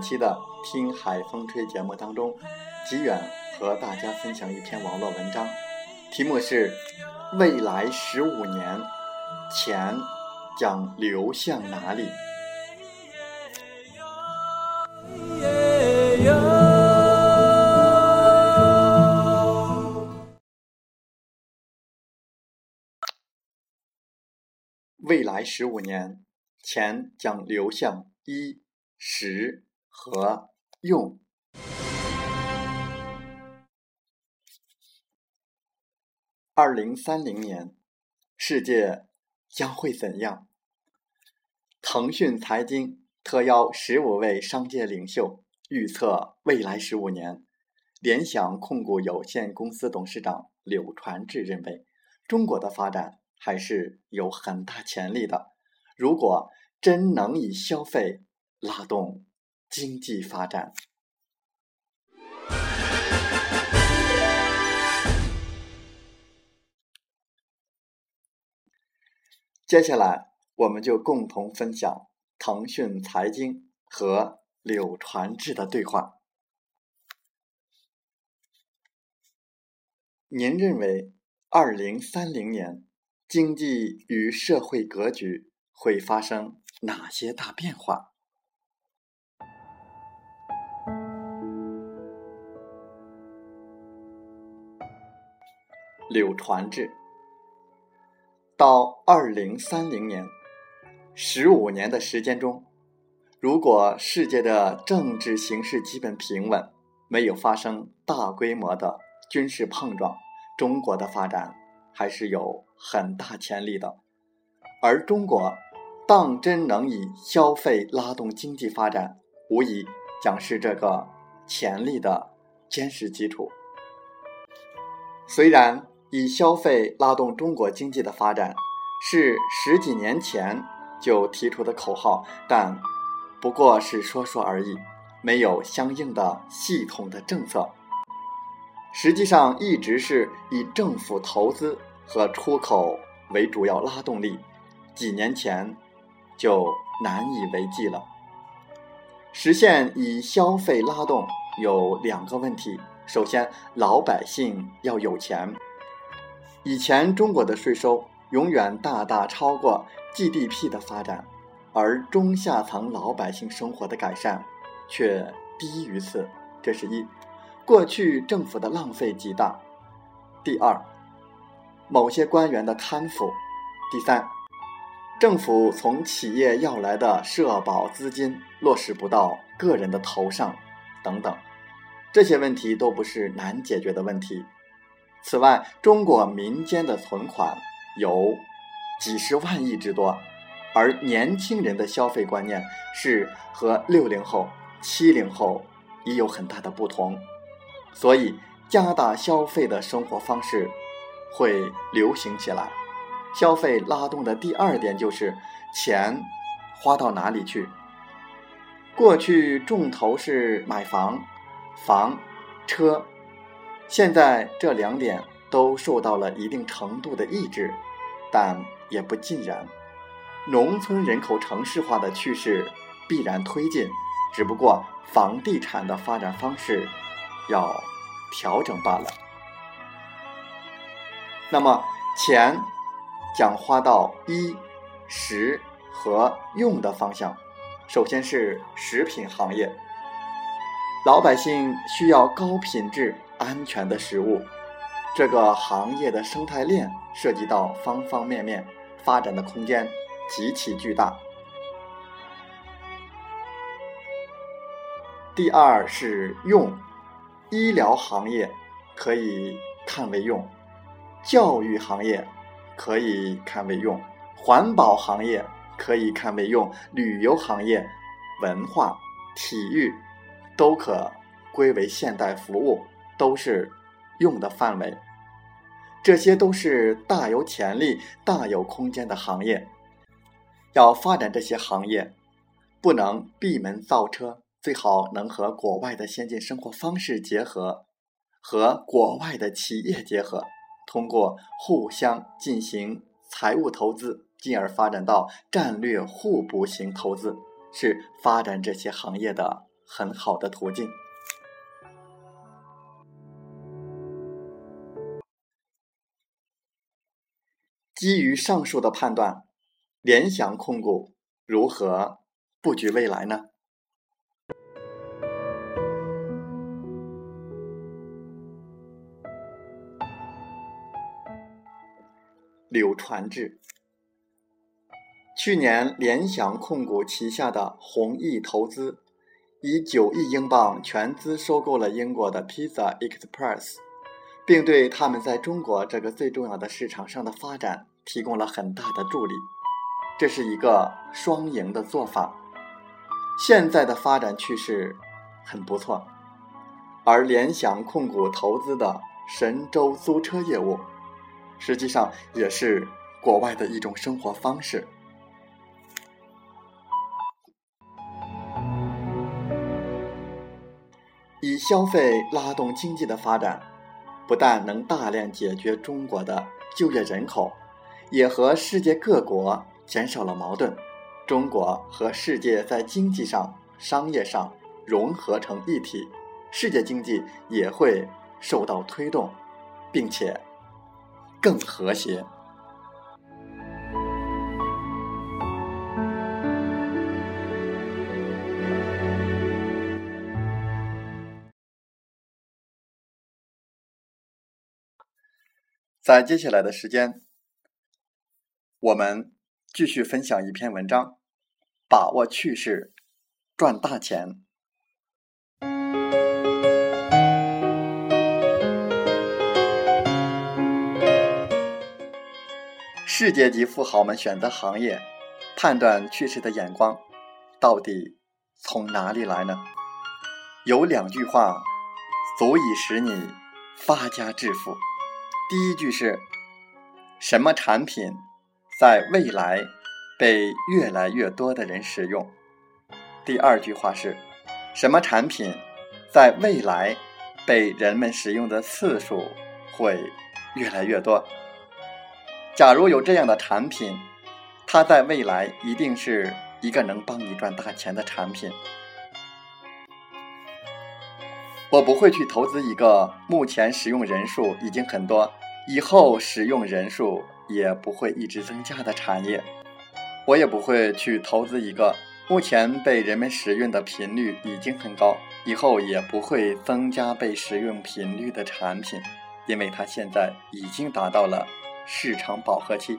期的《听海风吹》节目当中，吉远和大家分享一篇网络文章，题目是《未来十五年，钱将流向哪里》。未来十五年，钱将流向一。十和用。二零三零年，世界将会怎样？腾讯财经特邀十五位商界领袖预测未来十五年。联想控股有限公司董事长柳传志认为，中国的发展还是有很大潜力的。如果真能以消费，拉动经济发展。接下来，我们就共同分享腾讯财经和柳传志的对话。您认为，二零三零年经济与社会格局会发生哪些大变化？柳传志，到二零三零年，十五年的时间中，如果世界的政治形势基本平稳，没有发生大规模的军事碰撞，中国的发展还是有很大潜力的。而中国当真能以消费拉动经济发展，无疑将是这个潜力的坚实基础。虽然。以消费拉动中国经济的发展，是十几年前就提出的口号，但不过是说说而已，没有相应的系统的政策。实际上，一直是以政府投资和出口为主要拉动力，几年前就难以为继了。实现以消费拉动有两个问题：首先，老百姓要有钱。以前中国的税收永远大大超过 GDP 的发展，而中下层老百姓生活的改善却低于此，这是一。过去政府的浪费极大。第二，某些官员的贪腐。第三，政府从企业要来的社保资金落实不到个人的头上，等等，这些问题都不是难解决的问题。此外，中国民间的存款有几十万亿之多，而年轻人的消费观念是和六零后、七零后已有很大的不同，所以加大消费的生活方式会流行起来。消费拉动的第二点就是钱花到哪里去。过去重头是买房、房、车。现在这两点都受到了一定程度的抑制，但也不尽然。农村人口城市化的趋势必然推进，只不过房地产的发展方式要调整罢了。那么钱将花到衣、食和用的方向，首先是食品行业，老百姓需要高品质、安全的食物，这个行业的生态链涉及到方方面面，发展的空间。极其巨大。第二是用，医疗行业可以看为用，教育行业可以看为用，环保行业可以看为用，旅游行业、文化、体育都可归为现代服务，都是用的范围。这些都是大有潜力、大有空间的行业。要发展这些行业，不能闭门造车，最好能和国外的先进生活方式结合，和国外的企业结合，通过互相进行财务投资，进而发展到战略互补型投资，是发展这些行业的很好的途径。基于上述的判断。联想控股如何布局未来呢？柳传志，去年联想控股旗下的弘毅投资以九亿英镑全资收购了英国的 Pizza Express，并对他们在中国这个最重要的市场上的发展提供了很大的助力。这是一个双赢的做法，现在的发展趋势很不错，而联想控股投资的神州租车业务，实际上也是国外的一种生活方式。以消费拉动经济的发展，不但能大量解决中国的就业人口，也和世界各国。减少了矛盾，中国和世界在经济上、商业上融合成一体，世界经济也会受到推动，并且更和谐。在接下来的时间，我们。继续分享一篇文章，把握趋势，赚大钱。世界级富豪们选择行业、判断趋势的眼光，到底从哪里来呢？有两句话足以使你发家致富。第一句是：什么产品？在未来，被越来越多的人使用。第二句话是：什么产品在未来被人们使用的次数会越来越多？假如有这样的产品，它在未来一定是一个能帮你赚大钱的产品。我不会去投资一个目前使用人数已经很多，以后使用人数。也不会一直增加的产业，我也不会去投资一个目前被人们使用的频率已经很高，以后也不会增加被使用频率的产品，因为它现在已经达到了市场饱和期。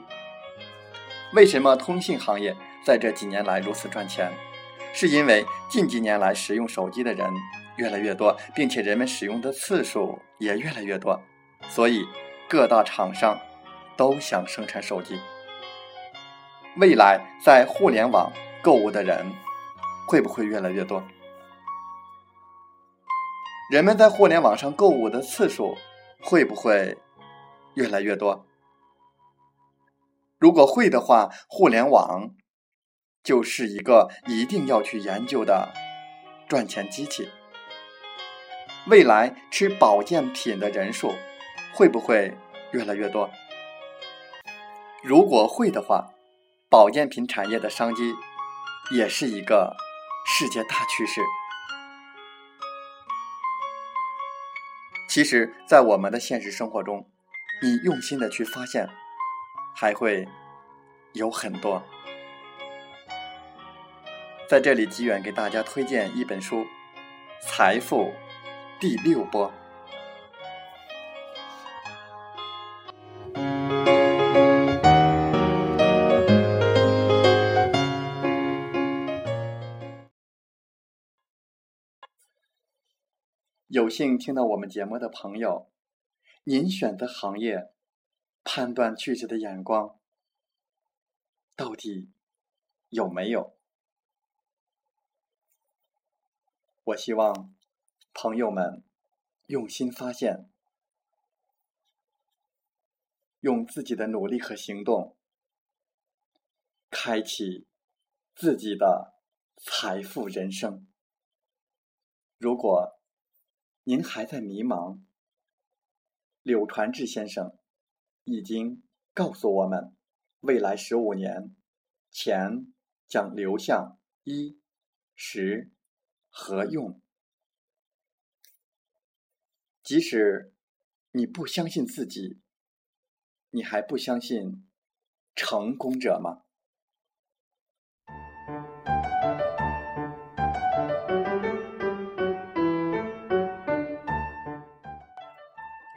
为什么通信行业在这几年来如此赚钱？是因为近几年来使用手机的人越来越多，并且人们使用的次数也越来越多，所以各大厂商。都想生产手机。未来在互联网购物的人会不会越来越多？人们在互联网上购物的次数会不会越来越多？如果会的话，互联网就是一个一定要去研究的赚钱机器。未来吃保健品的人数会不会？越来越多。如果会的话，保健品产业的商机也是一个世界大趋势。其实，在我们的现实生活中，你用心的去发现，还会有很多。在这里，吉远给大家推荐一本书《财富第六波》。有幸听到我们节目的朋友，您选择行业、判断趋势的眼光，到底有没有？我希望朋友们用心发现，用自己的努力和行动，开启自己的财富人生。如果您还在迷茫，柳传志先生已经告诉我们，未来十五年，钱将流向衣、食。何用？即使你不相信自己，你还不相信成功者吗？